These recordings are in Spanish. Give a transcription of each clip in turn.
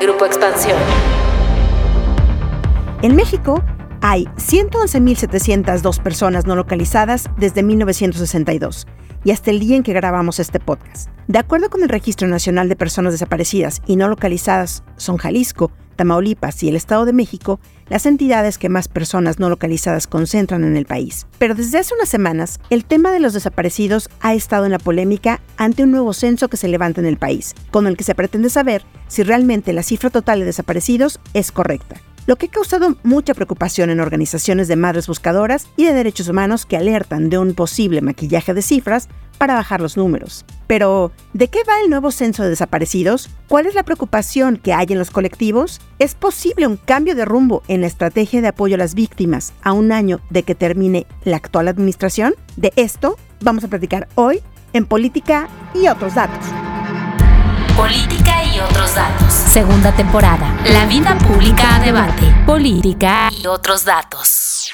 Grupo Expansión. En México hay 111.702 personas no localizadas desde 1962 y hasta el día en que grabamos este podcast. De acuerdo con el Registro Nacional de Personas Desaparecidas y No Localizadas, son Jalisco, Tamaulipas y el Estado de México las entidades que más personas no localizadas concentran en el país. Pero desde hace unas semanas, el tema de los desaparecidos ha estado en la polémica ante un nuevo censo que se levanta en el país, con el que se pretende saber si realmente la cifra total de desaparecidos es correcta lo que ha causado mucha preocupación en organizaciones de madres buscadoras y de derechos humanos que alertan de un posible maquillaje de cifras para bajar los números. Pero, ¿de qué va el nuevo censo de desaparecidos? ¿Cuál es la preocupación que hay en los colectivos? ¿Es posible un cambio de rumbo en la estrategia de apoyo a las víctimas a un año de que termine la actual administración? De esto vamos a platicar hoy en Política y otros datos. Política y otros datos. Segunda temporada. La vida pública a debate. Política y otros datos.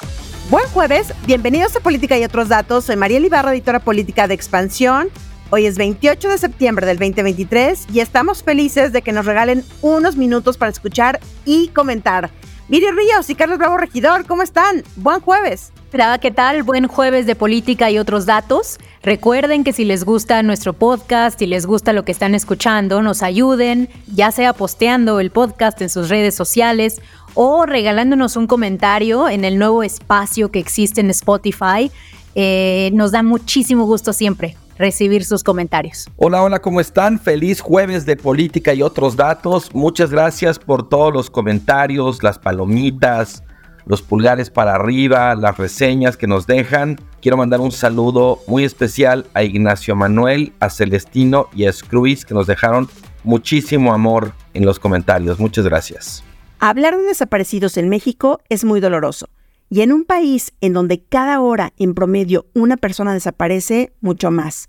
Buen jueves, bienvenidos a Política y otros datos. Soy María Ibarra, editora política de Expansión. Hoy es 28 de septiembre del 2023 y estamos felices de que nos regalen unos minutos para escuchar y comentar. Miri Ríos y Carlos Bravo Regidor, ¿cómo están? Buen jueves. ¿Qué tal? Buen jueves de política y otros datos. Recuerden que si les gusta nuestro podcast, si les gusta lo que están escuchando, nos ayuden, ya sea posteando el podcast en sus redes sociales o regalándonos un comentario en el nuevo espacio que existe en Spotify. Eh, nos da muchísimo gusto siempre recibir sus comentarios. Hola, hola, ¿cómo están? Feliz jueves de política y otros datos. Muchas gracias por todos los comentarios, las palomitas, los pulgares para arriba, las reseñas que nos dejan. Quiero mandar un saludo muy especial a Ignacio Manuel, a Celestino y a Scruis que nos dejaron muchísimo amor en los comentarios. Muchas gracias. Hablar de desaparecidos en México es muy doloroso. Y en un país en donde cada hora en promedio una persona desaparece, mucho más.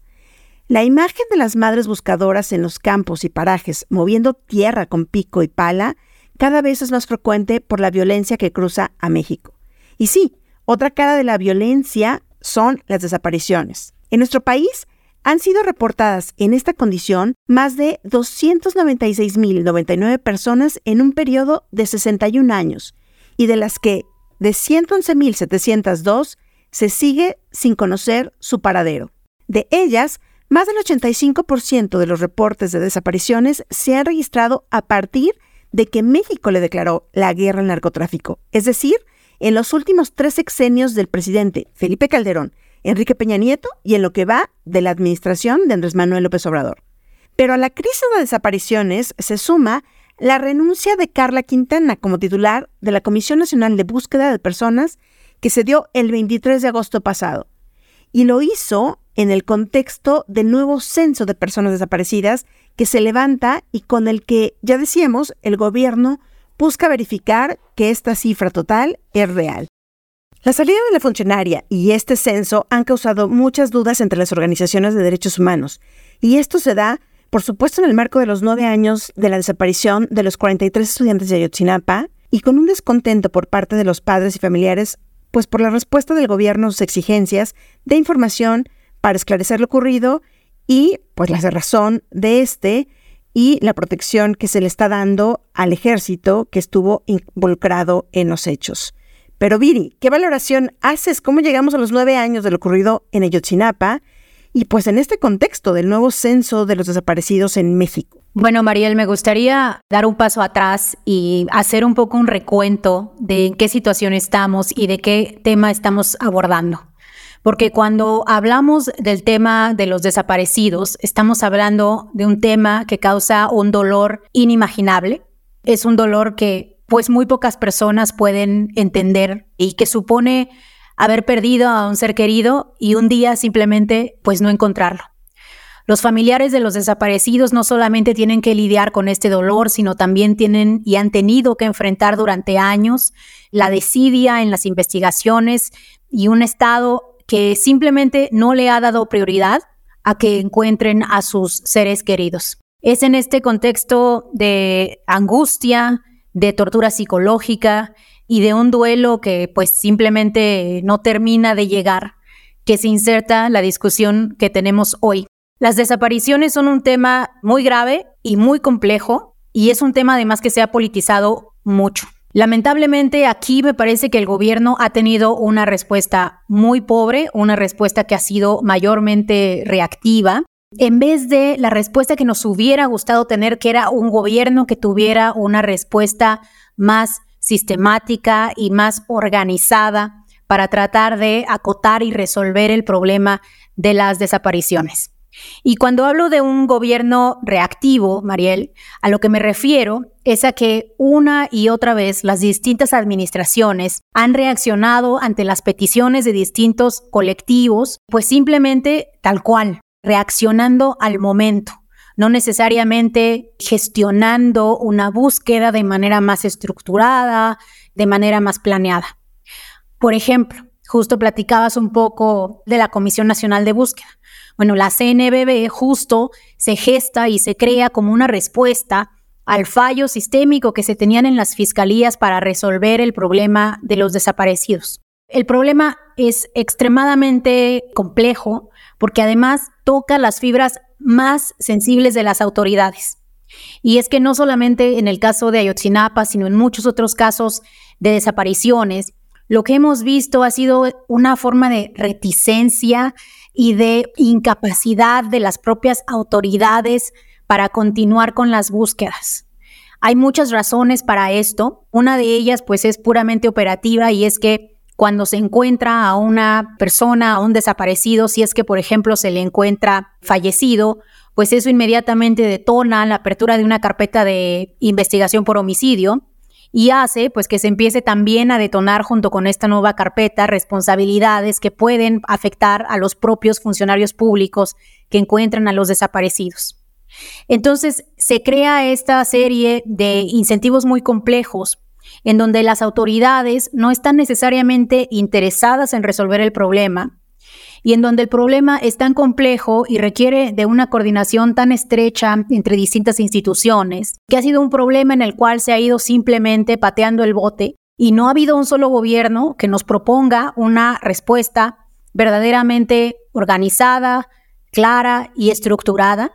La imagen de las madres buscadoras en los campos y parajes moviendo tierra con pico y pala cada vez es más frecuente por la violencia que cruza a México. Y sí, otra cara de la violencia son las desapariciones. En nuestro país han sido reportadas en esta condición más de 296.099 personas en un periodo de 61 años, y de las que de 111.702 se sigue sin conocer su paradero. De ellas, más del 85% de los reportes de desapariciones se han registrado a partir de que México le declaró la guerra al narcotráfico, es decir, en los últimos tres sexenios del presidente Felipe Calderón, Enrique Peña Nieto y en lo que va de la administración de Andrés Manuel López Obrador. Pero a la crisis de desapariciones se suma la renuncia de Carla Quintana como titular de la Comisión Nacional de Búsqueda de Personas que se dio el 23 de agosto pasado. Y lo hizo en el contexto del nuevo censo de personas desaparecidas que se levanta y con el que, ya decíamos, el gobierno busca verificar que esta cifra total es real. La salida de la funcionaria y este censo han causado muchas dudas entre las organizaciones de derechos humanos, y esto se da, por supuesto, en el marco de los nueve años de la desaparición de los 43 estudiantes de Ayotzinapa y con un descontento por parte de los padres y familiares, pues por la respuesta del gobierno a sus exigencias de información para esclarecer lo ocurrido y pues la razón de este y la protección que se le está dando al ejército que estuvo involucrado en los hechos. Pero Viri, ¿qué valoración haces? ¿Cómo llegamos a los nueve años de lo ocurrido en Ayotzinapa? Y pues en este contexto del nuevo censo de los desaparecidos en México. Bueno, Mariel, me gustaría dar un paso atrás y hacer un poco un recuento de en qué situación estamos y de qué tema estamos abordando porque cuando hablamos del tema de los desaparecidos, estamos hablando de un tema que causa un dolor inimaginable. Es un dolor que pues muy pocas personas pueden entender y que supone haber perdido a un ser querido y un día simplemente pues no encontrarlo. Los familiares de los desaparecidos no solamente tienen que lidiar con este dolor, sino también tienen y han tenido que enfrentar durante años la desidia en las investigaciones y un Estado que simplemente no le ha dado prioridad a que encuentren a sus seres queridos. Es en este contexto de angustia, de tortura psicológica y de un duelo que pues simplemente no termina de llegar, que se inserta la discusión que tenemos hoy. Las desapariciones son un tema muy grave y muy complejo y es un tema además que se ha politizado mucho. Lamentablemente aquí me parece que el gobierno ha tenido una respuesta muy pobre, una respuesta que ha sido mayormente reactiva, en vez de la respuesta que nos hubiera gustado tener, que era un gobierno que tuviera una respuesta más sistemática y más organizada para tratar de acotar y resolver el problema de las desapariciones. Y cuando hablo de un gobierno reactivo, Mariel, a lo que me refiero es a que una y otra vez las distintas administraciones han reaccionado ante las peticiones de distintos colectivos, pues simplemente tal cual, reaccionando al momento, no necesariamente gestionando una búsqueda de manera más estructurada, de manera más planeada. Por ejemplo, justo platicabas un poco de la Comisión Nacional de Búsqueda. Bueno, la CNBB justo se gesta y se crea como una respuesta al fallo sistémico que se tenían en las fiscalías para resolver el problema de los desaparecidos. El problema es extremadamente complejo porque además toca las fibras más sensibles de las autoridades. Y es que no solamente en el caso de Ayotzinapa, sino en muchos otros casos de desapariciones, lo que hemos visto ha sido una forma de reticencia y de incapacidad de las propias autoridades para continuar con las búsquedas. Hay muchas razones para esto. Una de ellas pues es puramente operativa y es que cuando se encuentra a una persona, a un desaparecido, si es que por ejemplo se le encuentra fallecido, pues eso inmediatamente detona la apertura de una carpeta de investigación por homicidio y hace pues que se empiece también a detonar junto con esta nueva carpeta responsabilidades que pueden afectar a los propios funcionarios públicos que encuentran a los desaparecidos. Entonces se crea esta serie de incentivos muy complejos en donde las autoridades no están necesariamente interesadas en resolver el problema, y en donde el problema es tan complejo y requiere de una coordinación tan estrecha entre distintas instituciones, que ha sido un problema en el cual se ha ido simplemente pateando el bote y no ha habido un solo gobierno que nos proponga una respuesta verdaderamente organizada, clara y estructurada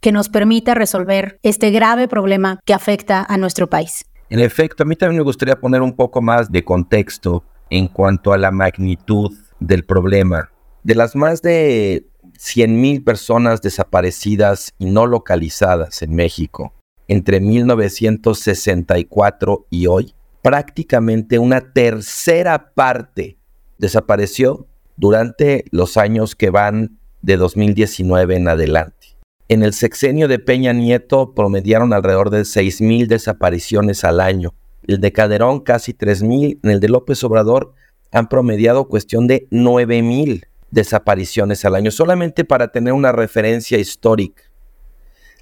que nos permita resolver este grave problema que afecta a nuestro país. En efecto, a mí también me gustaría poner un poco más de contexto en cuanto a la magnitud del problema. De las más de 100.000 personas desaparecidas y no localizadas en México entre 1964 y hoy, prácticamente una tercera parte desapareció durante los años que van de 2019 en adelante. En el sexenio de Peña Nieto promediaron alrededor de 6.000 desapariciones al año. El de Caderón casi 3.000. En el de López Obrador han promediado cuestión de 9.000 desapariciones al año, solamente para tener una referencia histórica.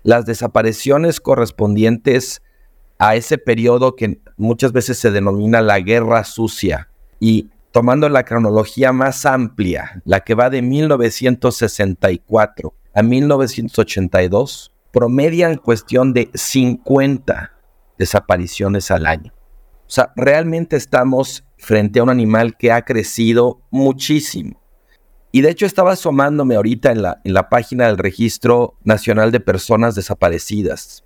Las desapariciones correspondientes a ese periodo que muchas veces se denomina la guerra sucia y tomando la cronología más amplia, la que va de 1964 a 1982, promedian cuestión de 50 desapariciones al año. O sea, realmente estamos frente a un animal que ha crecido muchísimo. Y de hecho estaba asomándome ahorita en la, en la página del Registro Nacional de Personas Desaparecidas.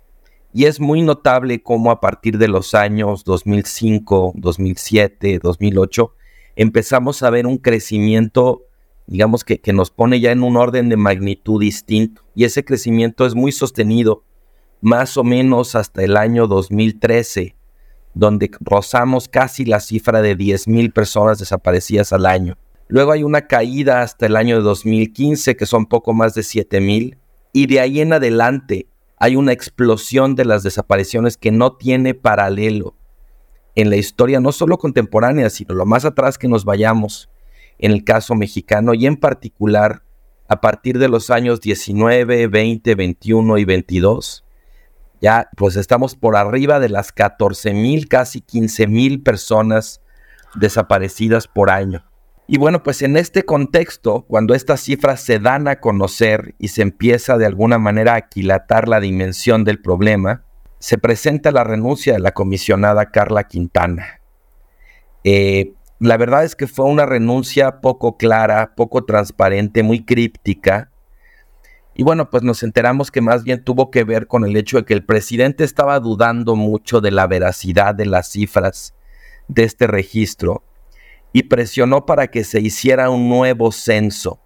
Y es muy notable cómo a partir de los años 2005, 2007, 2008, empezamos a ver un crecimiento, digamos que, que nos pone ya en un orden de magnitud distinto. Y ese crecimiento es muy sostenido, más o menos hasta el año 2013, donde rozamos casi la cifra de 10.000 personas desaparecidas al año. Luego hay una caída hasta el año de 2015, que son poco más de 7000. Y de ahí en adelante hay una explosión de las desapariciones que no tiene paralelo en la historia, no solo contemporánea, sino lo más atrás que nos vayamos en el caso mexicano y en particular a partir de los años 19, 20, 21 y 22. Ya pues estamos por arriba de las 14 mil, casi 15 mil personas desaparecidas por año. Y bueno, pues en este contexto, cuando estas cifras se dan a conocer y se empieza de alguna manera a aquilatar la dimensión del problema, se presenta la renuncia de la comisionada Carla Quintana. Eh, la verdad es que fue una renuncia poco clara, poco transparente, muy críptica. Y bueno, pues nos enteramos que más bien tuvo que ver con el hecho de que el presidente estaba dudando mucho de la veracidad de las cifras de este registro y presionó para que se hiciera un nuevo censo,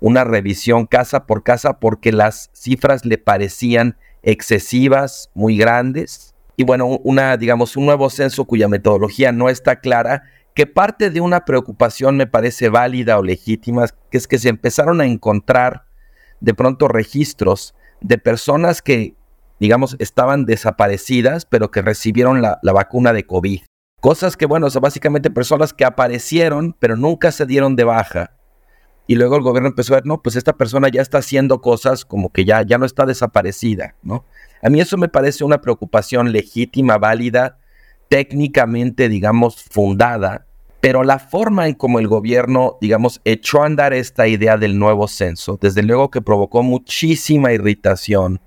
una revisión casa por casa porque las cifras le parecían excesivas, muy grandes. Y bueno, una, digamos, un nuevo censo cuya metodología no está clara, que parte de una preocupación me parece válida o legítima, que es que se empezaron a encontrar de pronto registros de personas que, digamos, estaban desaparecidas, pero que recibieron la, la vacuna de COVID. Cosas que, bueno, básicamente personas que aparecieron, pero nunca se dieron de baja. Y luego el gobierno empezó a ver, no, pues esta persona ya está haciendo cosas como que ya, ya no está desaparecida, ¿no? A mí eso me parece una preocupación legítima, válida, técnicamente, digamos, fundada, pero la forma en como el gobierno, digamos, echó a andar esta idea del nuevo censo, desde luego que provocó muchísima irritación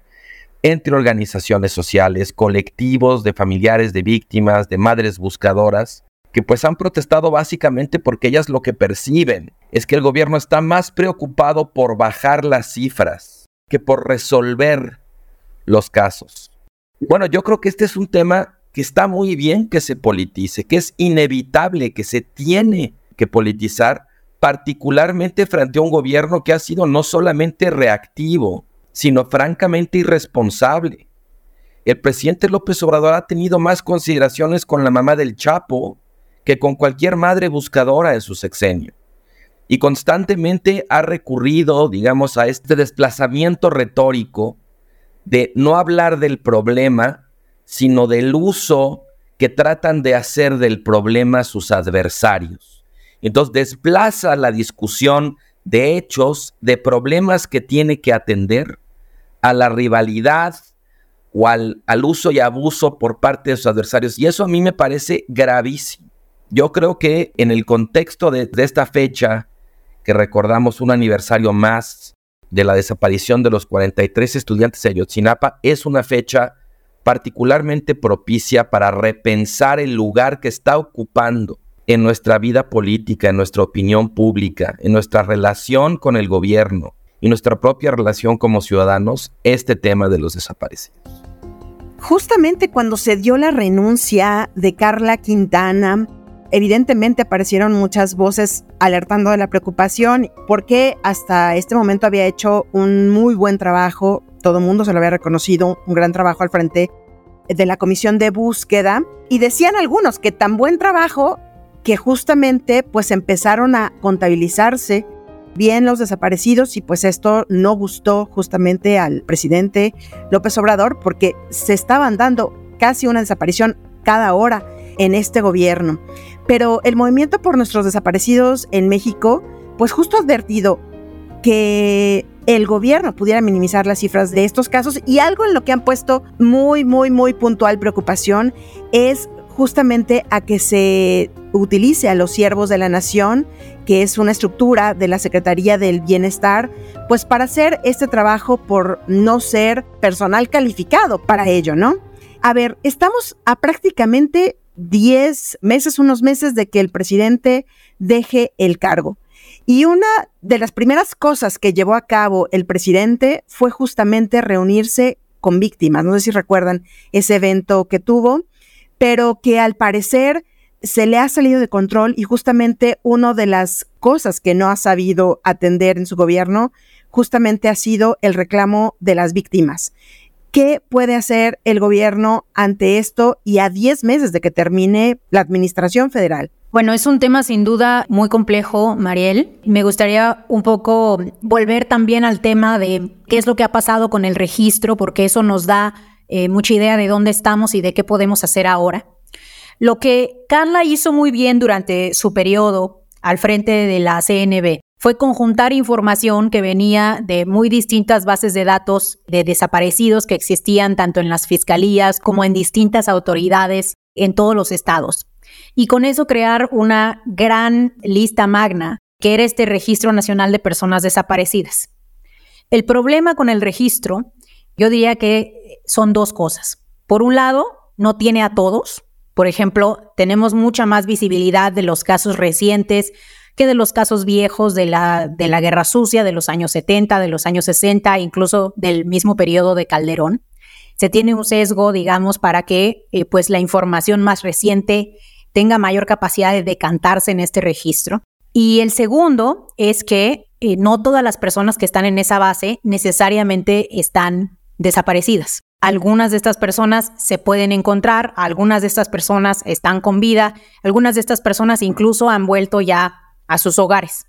entre organizaciones sociales, colectivos de familiares de víctimas, de madres buscadoras, que pues han protestado básicamente porque ellas lo que perciben es que el gobierno está más preocupado por bajar las cifras que por resolver los casos. Bueno, yo creo que este es un tema que está muy bien que se politice, que es inevitable, que se tiene que politizar, particularmente frente a un gobierno que ha sido no solamente reactivo, sino francamente irresponsable. El presidente López Obrador ha tenido más consideraciones con la mamá del Chapo que con cualquier madre buscadora de su sexenio. Y constantemente ha recurrido, digamos, a este desplazamiento retórico de no hablar del problema, sino del uso que tratan de hacer del problema sus adversarios. Entonces desplaza la discusión de hechos, de problemas que tiene que atender, a la rivalidad o al, uso y abuso por parte de sus adversarios. Y eso a mí me parece gravísimo. Yo creo que en el contexto de, de esta fecha, que recordamos un aniversario más de la desaparición de los 43 estudiantes de Ayotzinapa, es una fecha particularmente propicia para repensar el lugar que está ocupando en nuestra vida política, en nuestra opinión pública, en nuestra relación con el gobierno, y nuestra propia relación como ciudadanos este tema de los desaparecidos. Justamente cuando se dio la renuncia de Carla Quintana, evidentemente aparecieron muchas voces alertando de la preocupación porque hasta este momento había hecho un muy buen trabajo, todo el mundo se lo había reconocido, un gran trabajo al frente de la comisión de búsqueda y decían algunos que tan buen trabajo que justamente pues empezaron a contabilizarse bien los desaparecidos y pues esto no gustó justamente al presidente López Obrador porque se estaban dando casi una desaparición cada hora en este gobierno. Pero el movimiento por nuestros desaparecidos en México, pues justo ha advertido que el gobierno pudiera minimizar las cifras de estos casos y algo en lo que han puesto muy, muy, muy puntual preocupación es justamente a que se utilice a los siervos de la nación, que es una estructura de la Secretaría del Bienestar, pues para hacer este trabajo por no ser personal calificado para ello, ¿no? A ver, estamos a prácticamente 10 meses, unos meses de que el presidente deje el cargo. Y una de las primeras cosas que llevó a cabo el presidente fue justamente reunirse con víctimas. No sé si recuerdan ese evento que tuvo pero que al parecer se le ha salido de control y justamente una de las cosas que no ha sabido atender en su gobierno justamente ha sido el reclamo de las víctimas. ¿Qué puede hacer el gobierno ante esto y a 10 meses de que termine la administración federal? Bueno, es un tema sin duda muy complejo, Mariel. Me gustaría un poco volver también al tema de qué es lo que ha pasado con el registro, porque eso nos da eh, mucha idea de dónde estamos y de qué podemos hacer ahora. Lo que Carla hizo muy bien durante su periodo al frente de la CNB fue conjuntar información que venía de muy distintas bases de datos de desaparecidos que existían tanto en las fiscalías como en distintas autoridades en todos los estados. Y con eso crear una gran lista magna que era este Registro Nacional de Personas Desaparecidas. El problema con el registro, yo diría que son dos cosas. Por un lado, no tiene a todos. Por ejemplo, tenemos mucha más visibilidad de los casos recientes que de los casos viejos de la, de la Guerra Sucia de los años 70, de los años 60, incluso del mismo periodo de Calderón. Se tiene un sesgo, digamos, para que eh, pues la información más reciente tenga mayor capacidad de decantarse en este registro. Y el segundo es que eh, no todas las personas que están en esa base necesariamente están desaparecidas. Algunas de estas personas se pueden encontrar, algunas de estas personas están con vida, algunas de estas personas incluso han vuelto ya a sus hogares.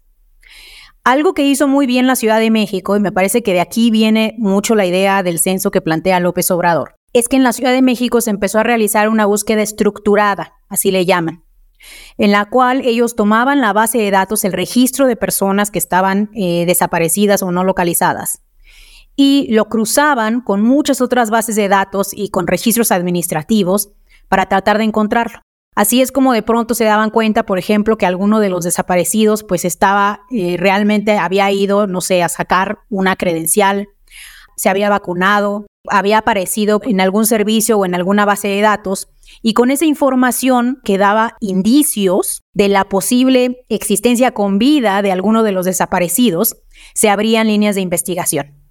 Algo que hizo muy bien la Ciudad de México, y me parece que de aquí viene mucho la idea del censo que plantea López Obrador, es que en la Ciudad de México se empezó a realizar una búsqueda estructurada, así le llaman, en la cual ellos tomaban la base de datos, el registro de personas que estaban eh, desaparecidas o no localizadas, y lo cruzaban con muchas otras bases de datos y con registros administrativos para tratar de encontrarlo. Así es como de pronto se daban cuenta, por ejemplo, que alguno de los desaparecidos pues estaba eh, realmente había ido, no sé, a sacar una credencial, se había vacunado, había aparecido en algún servicio o en alguna base de datos y con esa información que daba indicios de la posible existencia con vida de alguno de los desaparecidos, se abrían líneas de investigación.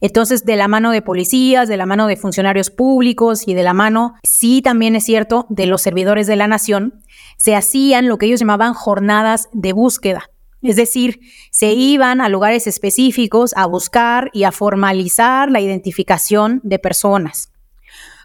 Entonces, de la mano de policías, de la mano de funcionarios públicos y de la mano, sí también es cierto, de los servidores de la nación, se hacían lo que ellos llamaban jornadas de búsqueda. Es decir, se iban a lugares específicos a buscar y a formalizar la identificación de personas.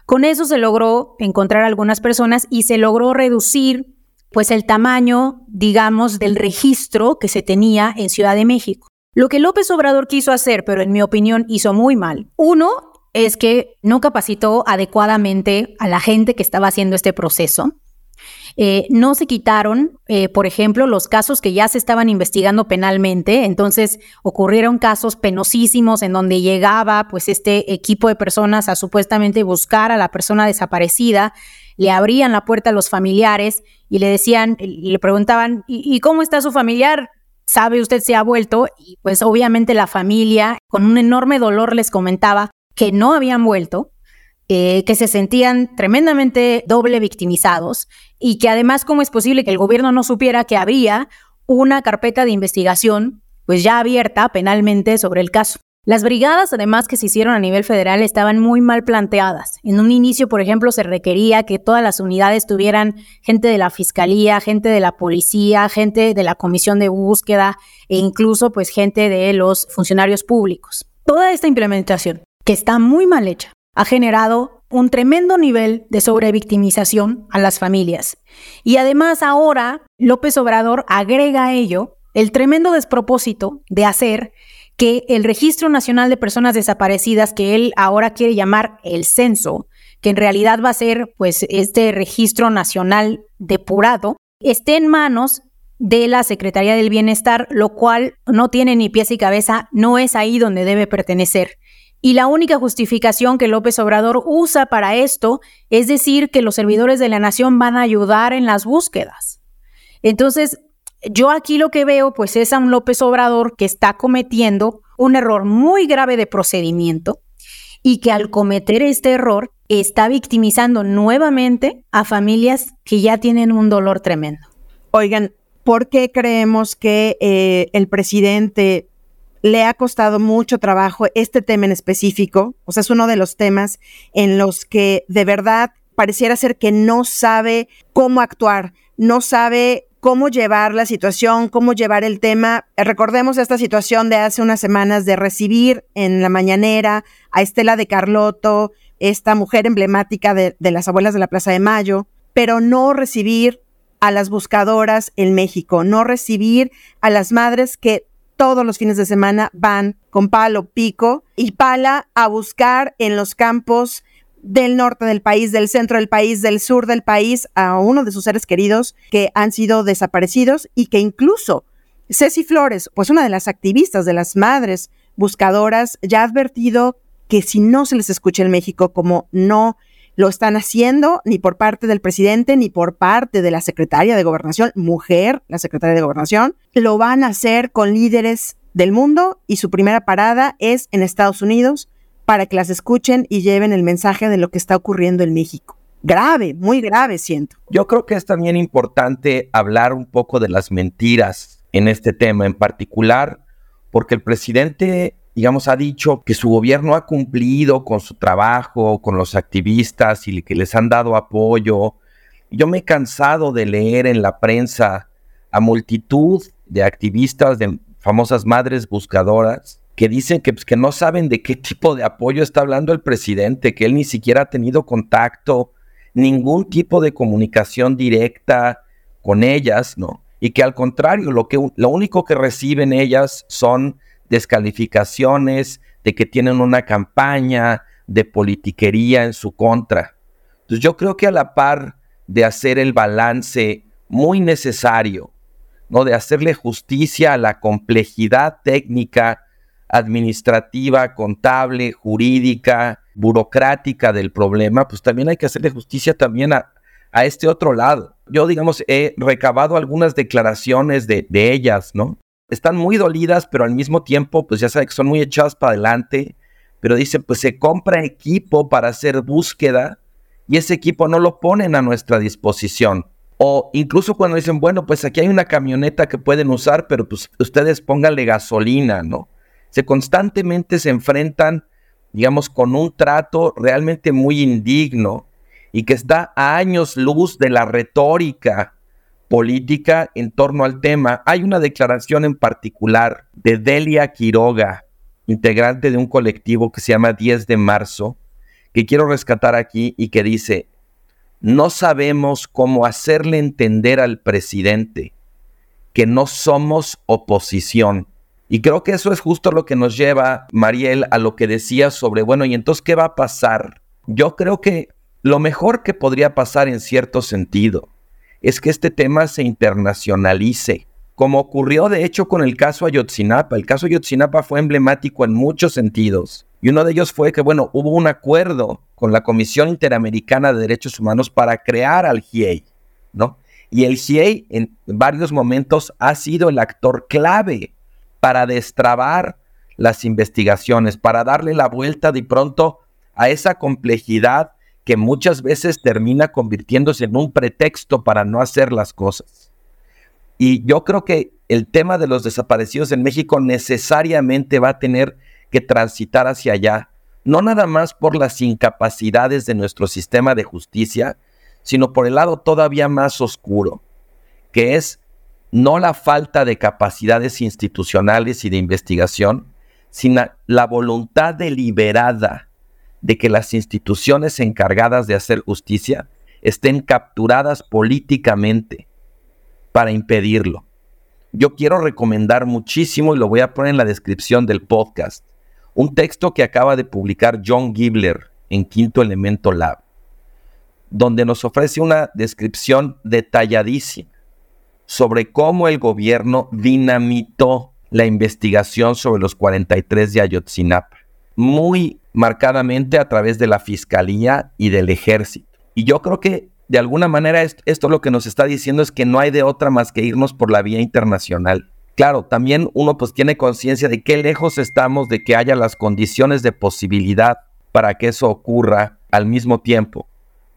Con eso se logró encontrar algunas personas y se logró reducir pues el tamaño, digamos, del registro que se tenía en Ciudad de México. Lo que López Obrador quiso hacer, pero en mi opinión hizo muy mal. Uno es que no capacitó adecuadamente a la gente que estaba haciendo este proceso. Eh, no se quitaron, eh, por ejemplo, los casos que ya se estaban investigando penalmente. Entonces ocurrieron casos penosísimos en donde llegaba pues este equipo de personas a supuestamente buscar a la persona desaparecida, le abrían la puerta a los familiares y le decían, le preguntaban, ¿y, cómo está su familiar? Sabe usted se ha vuelto y pues obviamente la familia con un enorme dolor les comentaba que no habían vuelto, eh, que se sentían tremendamente doble victimizados y que además cómo es posible que el gobierno no supiera que había una carpeta de investigación pues ya abierta penalmente sobre el caso. Las brigadas, además, que se hicieron a nivel federal estaban muy mal planteadas. En un inicio, por ejemplo, se requería que todas las unidades tuvieran gente de la fiscalía, gente de la policía, gente de la comisión de búsqueda e incluso pues gente de los funcionarios públicos. Toda esta implementación, que está muy mal hecha, ha generado un tremendo nivel de sobrevictimización a las familias. Y además ahora López Obrador agrega a ello el tremendo despropósito de hacer que el Registro Nacional de Personas Desaparecidas, que él ahora quiere llamar el censo, que en realidad va a ser pues este registro nacional depurado, esté en manos de la Secretaría del Bienestar, lo cual no tiene ni pies y cabeza, no es ahí donde debe pertenecer. Y la única justificación que López Obrador usa para esto es decir que los servidores de la nación van a ayudar en las búsquedas. Entonces, yo aquí lo que veo pues es a un López Obrador que está cometiendo un error muy grave de procedimiento y que al cometer este error está victimizando nuevamente a familias que ya tienen un dolor tremendo. Oigan, ¿por qué creemos que eh, el presidente le ha costado mucho trabajo este tema en específico? O sea, es uno de los temas en los que de verdad pareciera ser que no sabe cómo actuar, no sabe cómo llevar la situación, cómo llevar el tema. Recordemos esta situación de hace unas semanas de recibir en la mañanera a Estela de Carlotto, esta mujer emblemática de, las abuelas de la Plaza de Mayo, pero no recibir a las buscadoras en México, no recibir a las madres que todos los fines de semana van con palo, pico y pala a buscar en los campos del norte del país, del centro del país, del sur del país a uno de sus seres queridos que han sido desaparecidos y que incluso Ceci Flores, pues una de las activistas de las madres buscadoras, ya ha advertido que si no se les escucha en México como no lo están haciendo ni por parte del presidente ni por parte de la secretaria de gobernación, mujer, la secretaria de gobernación, lo van a hacer con líderes del mundo y su primera parada es en Estados Unidos para que las escuchen y lleven el mensaje de lo que está ocurriendo en México. Grave, muy grave siento. Yo creo que es también importante hablar un poco de las mentiras en este tema en particular, porque el presidente digamos, ha dicho que su gobierno ha cumplido con su trabajo, con los activistas y que les han dado apoyo. Yo me he cansado de leer en la prensa a multitud de activistas, de famosas madres buscadoras, que dicen que, pues, que no saben de qué tipo de apoyo está hablando el presidente, que él ni siquiera ha tenido contacto, ningún tipo de comunicación directa con ellas, ¿no? Y que al contrario, lo, que, lo único que reciben ellas son descalificaciones, de que tienen una campaña de politiquería en su contra. Entonces yo creo que a la par de hacer el balance muy necesario, ¿no? de hacerle justicia a la complejidad técnica, administrativa, contable, jurídica, burocrática del problema, pues también hay que hacerle justicia también a, a este otro lado. Yo, digamos, he recabado algunas declaraciones de, de ellas, ¿no? están muy dolidas, pero al mismo tiempo, pues ya saben que son muy echadas para adelante. Pero dice, pues se compra equipo para hacer búsqueda y ese equipo no lo ponen a nuestra disposición. O incluso cuando dicen, bueno, pues aquí hay una camioneta que pueden usar, pero pues ustedes pónganle gasolina, ¿no? Se constantemente se enfrentan, digamos, con un trato realmente muy indigno y que está a años luz de la retórica política en torno al tema. Hay una declaración en particular de Delia Quiroga, integrante de un colectivo que se llama 10 de marzo, que quiero rescatar aquí y que dice, no sabemos cómo hacerle entender al presidente que no somos oposición. Y creo que eso es justo lo que nos lleva, Mariel, a lo que decía sobre, bueno, ¿y entonces qué va a pasar? Yo creo que lo mejor que podría pasar en cierto sentido es que este tema se internacionalice, como ocurrió de hecho con el caso Ayotzinapa. El caso Ayotzinapa fue emblemático en muchos sentidos. Y uno de ellos fue que, bueno, hubo un acuerdo con la Comisión Interamericana de Derechos Humanos para crear al GIEI, ¿no? Y el GIEI en varios momentos ha sido el actor clave para destrabar las investigaciones, para darle la vuelta de pronto a esa complejidad que muchas veces termina convirtiéndose en un pretexto para no hacer las cosas. Y yo creo que el tema de los desaparecidos en México necesariamente va a tener que transitar hacia allá, no nada más por las incapacidades de nuestro sistema de justicia, sino por el lado todavía más oscuro, que es no la falta de capacidades institucionales y de investigación, sino la voluntad deliberada de que las instituciones encargadas de hacer justicia estén capturadas políticamente para impedirlo. Yo quiero recomendar muchísimo, y lo voy a poner en la descripción del podcast, un texto que acaba de publicar John Gibler en Quinto Elemento Lab, donde nos ofrece una descripción detalladísima sobre cómo el gobierno dinamitó la investigación sobre los 43 de Ayotzinapa. Muy marcadamente a través de la fiscalía y del ejército. Y yo creo que de alguna manera esto, lo que nos está diciendo es que no hay de otra más que irnos por la vía internacional. Claro, también uno pues tiene conciencia de qué lejos estamos de que haya las condiciones de posibilidad para que eso ocurra al mismo tiempo,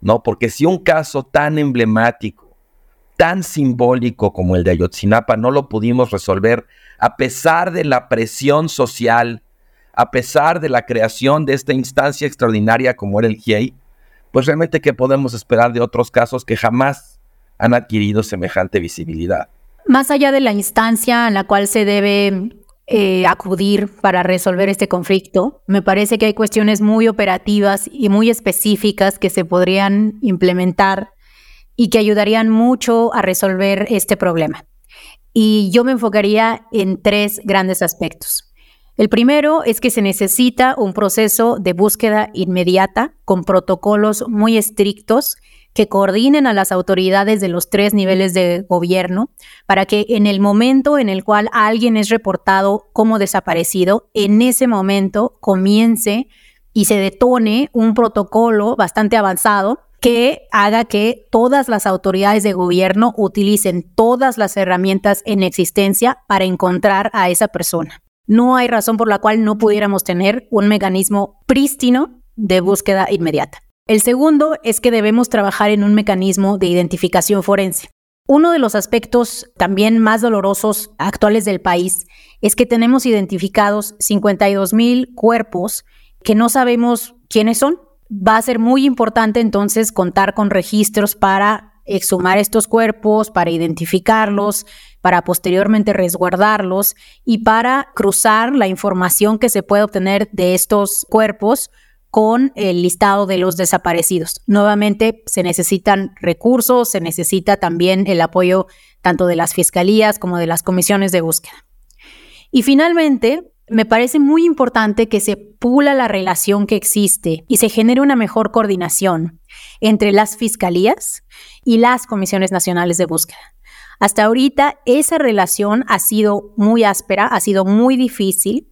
¿no? Porque si un caso tan emblemático, tan simbólico como el de Ayotzinapa no lo pudimos resolver a pesar de la presión social a pesar de la creación de esta instancia extraordinaria como era el GIEI, pues realmente qué podemos esperar de otros casos que jamás han adquirido semejante visibilidad. Más allá de la instancia en la cual se debe eh, acudir para resolver este conflicto, me parece que hay cuestiones muy operativas y muy específicas que se podrían implementar y que ayudarían mucho a resolver este problema. Y yo me enfocaría en tres grandes aspectos. El primero es que se necesita un proceso de búsqueda inmediata con protocolos muy estrictos que coordinen a las autoridades de los tres niveles de gobierno para que en el momento en el cual alguien es reportado como desaparecido, en ese momento comience y se detone un protocolo bastante avanzado que haga que todas las autoridades de gobierno utilicen todas las herramientas en existencia para encontrar a esa persona. No hay razón por la cual no pudiéramos tener un mecanismo prístino de búsqueda inmediata. El segundo es que debemos trabajar en un mecanismo de identificación forense. Uno de los aspectos también más dolorosos actuales del país es que tenemos identificados 52 mil cuerpos que no sabemos quiénes son. Va a ser muy importante entonces contar con registros para exhumar estos cuerpos, para identificarlos, para posteriormente resguardarlos y para cruzar la información que se puede obtener de estos cuerpos con el listado de los desaparecidos. Nuevamente, se necesitan recursos, se necesita también el apoyo tanto de las fiscalías como de las comisiones de búsqueda. Y finalmente, me parece muy importante que se pula la relación que existe y se genere una mejor coordinación entre las fiscalías y las comisiones nacionales de búsqueda. Hasta ahorita esa relación ha sido muy áspera, ha sido muy difícil.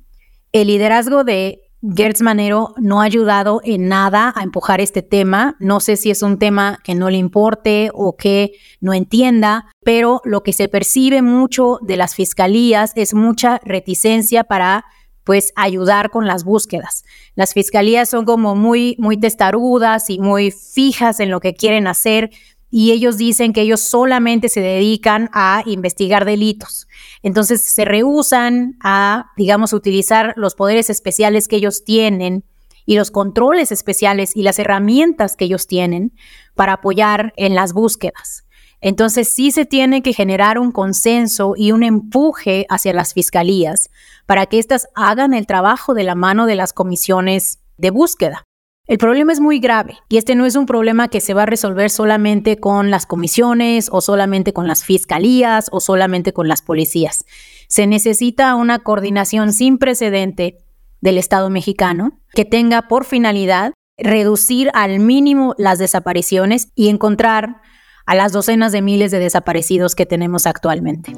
El liderazgo de Gertz Manero no ha ayudado en nada a empujar este tema. No sé si es un tema que no le importe o que no entienda, pero lo que se percibe mucho de las fiscalías es mucha reticencia para pues ayudar con las búsquedas. Las fiscalías son como muy muy testarudas y muy fijas en lo que quieren hacer y ellos dicen que ellos solamente se dedican a investigar delitos. Entonces se rehusan a, digamos, utilizar los poderes especiales que ellos tienen y los controles especiales y las herramientas que ellos tienen para apoyar en las búsquedas. Entonces sí se tiene que generar un consenso y un empuje hacia las fiscalías para que éstas hagan el trabajo de la mano de las comisiones de búsqueda. El problema es muy grave y este no es un problema que se va a resolver solamente con las comisiones o solamente con las fiscalías o solamente con las policías. Se necesita una coordinación sin precedente del Estado mexicano que tenga por finalidad reducir al mínimo las desapariciones y encontrar a las docenas de miles de desaparecidos que tenemos actualmente.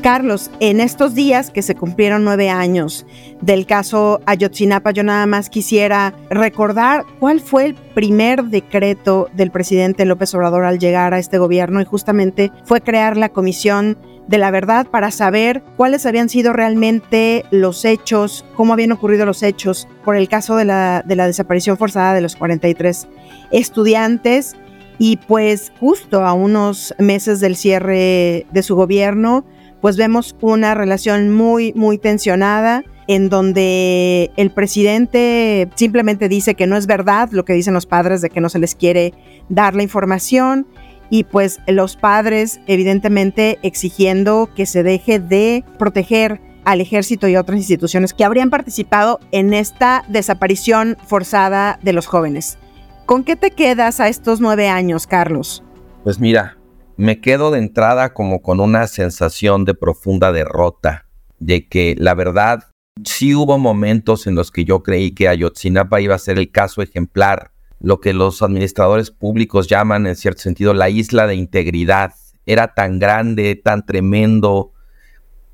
Carlos, en estos días que se cumplieron nueve años del caso Ayotzinapa, yo nada más quisiera recordar cuál fue el primer decreto del presidente López Obrador al llegar a este gobierno y justamente fue crear la Comisión de la Verdad para saber cuáles habían sido realmente los hechos, cómo habían ocurrido los hechos por el caso de la, de la desaparición forzada de los 43 estudiantes. Y pues justo a unos meses del cierre de su gobierno, pues vemos una relación muy, muy tensionada en donde el presidente simplemente dice que no es verdad lo que dicen los padres de que no se les quiere dar la información y pues los padres evidentemente exigiendo que se deje de proteger al ejército y otras instituciones que habrían participado en esta desaparición forzada de los jóvenes. ¿Con qué te quedas a estos nueve años, Carlos? Pues mira, me quedo de entrada como con una sensación de profunda derrota, de que la verdad sí hubo momentos en los que yo creí que Ayotzinapa iba a ser el caso ejemplar, lo que los administradores públicos llaman en cierto sentido la isla de integridad. Era tan grande, tan tremendo,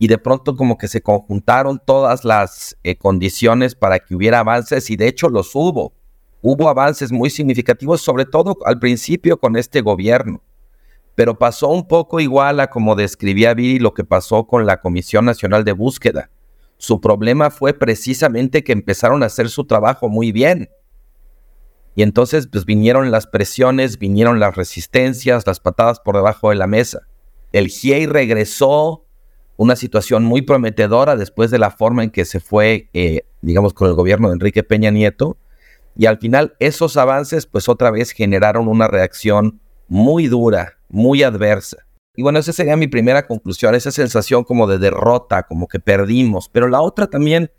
y de pronto como que se conjuntaron todas las eh, condiciones para que hubiera avances, y de hecho los hubo. Hubo avances muy significativos, sobre todo al principio con este gobierno pero pasó un poco igual a como describía Viri lo que pasó con la Comisión Nacional de Búsqueda. Su problema fue precisamente que empezaron a hacer su trabajo muy bien. Y entonces pues vinieron las presiones, vinieron las resistencias, las patadas por debajo de la mesa. El GIEI regresó una situación muy prometedora después de la forma en que se fue, eh, digamos, con el gobierno de Enrique Peña Nieto. Y al final esos avances pues otra vez generaron una reacción muy dura muy adversa. Y bueno, esa sería mi primera conclusión, esa sensación como de derrota, como que perdimos. Pero la otra también,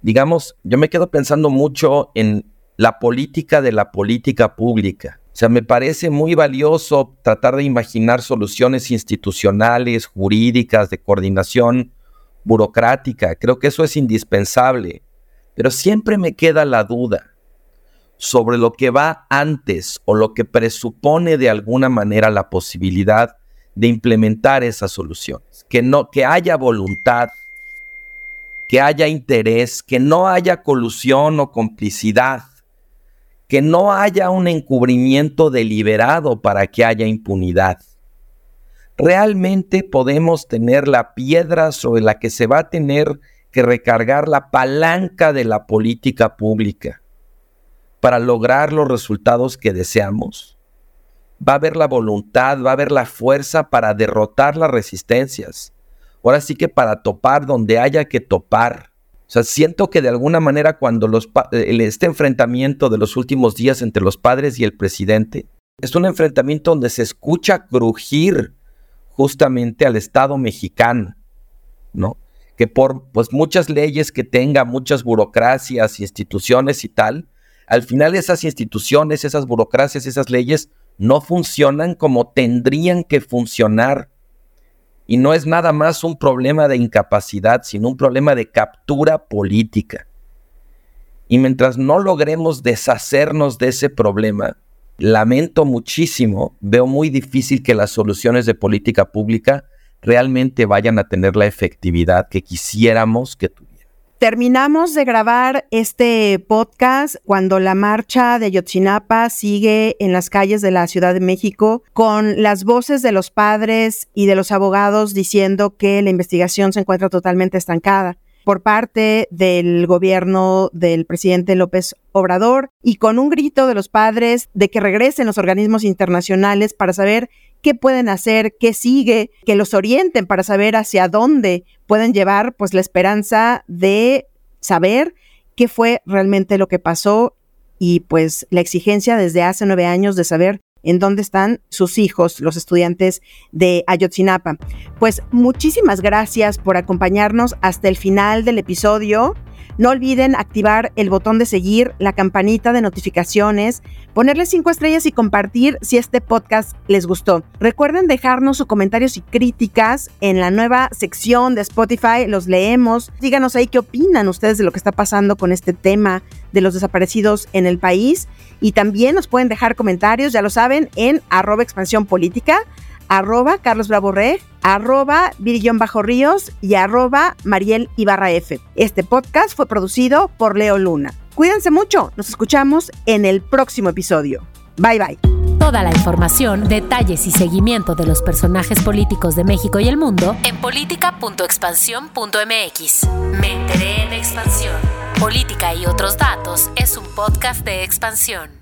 digamos, yo me quedo pensando mucho en la política de la política pública. O sea, me parece muy valioso tratar de imaginar soluciones institucionales, jurídicas, de coordinación burocrática, creo que eso es indispensable, pero siempre me queda la duda sobre lo que va antes o lo que presupone de alguna manera la posibilidad de implementar esas soluciones, que no que haya voluntad, que haya interés, que no haya colusión o complicidad, que no haya un encubrimiento deliberado para que haya impunidad. Realmente podemos tener la piedra sobre la que se va a tener que recargar la palanca de la política pública para lograr los resultados que deseamos. Va a haber la voluntad, va a haber la fuerza para derrotar las resistencias. Ahora sí que para topar donde haya que topar. O sea, siento que de alguna manera cuando los este enfrentamiento de los últimos días entre los padres y el presidente es un enfrentamiento donde se escucha crujir justamente al Estado mexicano, ¿no? Que por pues muchas leyes que tenga, muchas burocracias, instituciones y tal, al final esas instituciones, esas burocracias, esas leyes no funcionan como tendrían que funcionar. Y no es nada más un problema de incapacidad, sino un problema de captura política. Y mientras no logremos deshacernos de ese problema, lamento muchísimo, veo muy difícil que las soluciones de política pública realmente vayan a tener la efectividad que quisiéramos que. Terminamos de grabar este podcast cuando la marcha de Yotzinapa sigue en las calles de la Ciudad de México con las voces de los padres y de los abogados diciendo que la investigación se encuentra totalmente estancada por parte del gobierno del presidente López Obrador y con un grito de los padres de que regresen los organismos internacionales para saber qué pueden hacer, qué sigue, que los orienten para saber hacia dónde pueden llevar pues la esperanza de saber qué fue realmente lo que pasó y pues la exigencia desde hace nueve años de saber en dónde están sus hijos, los estudiantes de Ayotzinapa. Pues muchísimas gracias por acompañarnos hasta el final del episodio. No olviden activar el botón de seguir, la campanita de notificaciones, ponerle cinco estrellas y compartir si este podcast les gustó. Recuerden dejarnos sus comentarios y críticas en la nueva sección de Spotify, los leemos. Díganos ahí qué opinan ustedes de lo que está pasando con este tema de los desaparecidos en el país. Y también nos pueden dejar comentarios, ya lo saben, en arroba expansión política arroba Carlos Bravo arroba Virillón Bajo Ríos y arroba Mariel Ibarra F. Este podcast fue producido por Leo Luna. Cuídense mucho, nos escuchamos en el próximo episodio. Bye bye. Toda la información, detalles y seguimiento de los personajes políticos de México y el mundo en política.expansión.mx. Me enteré en expansión. Política y otros datos es un podcast de expansión.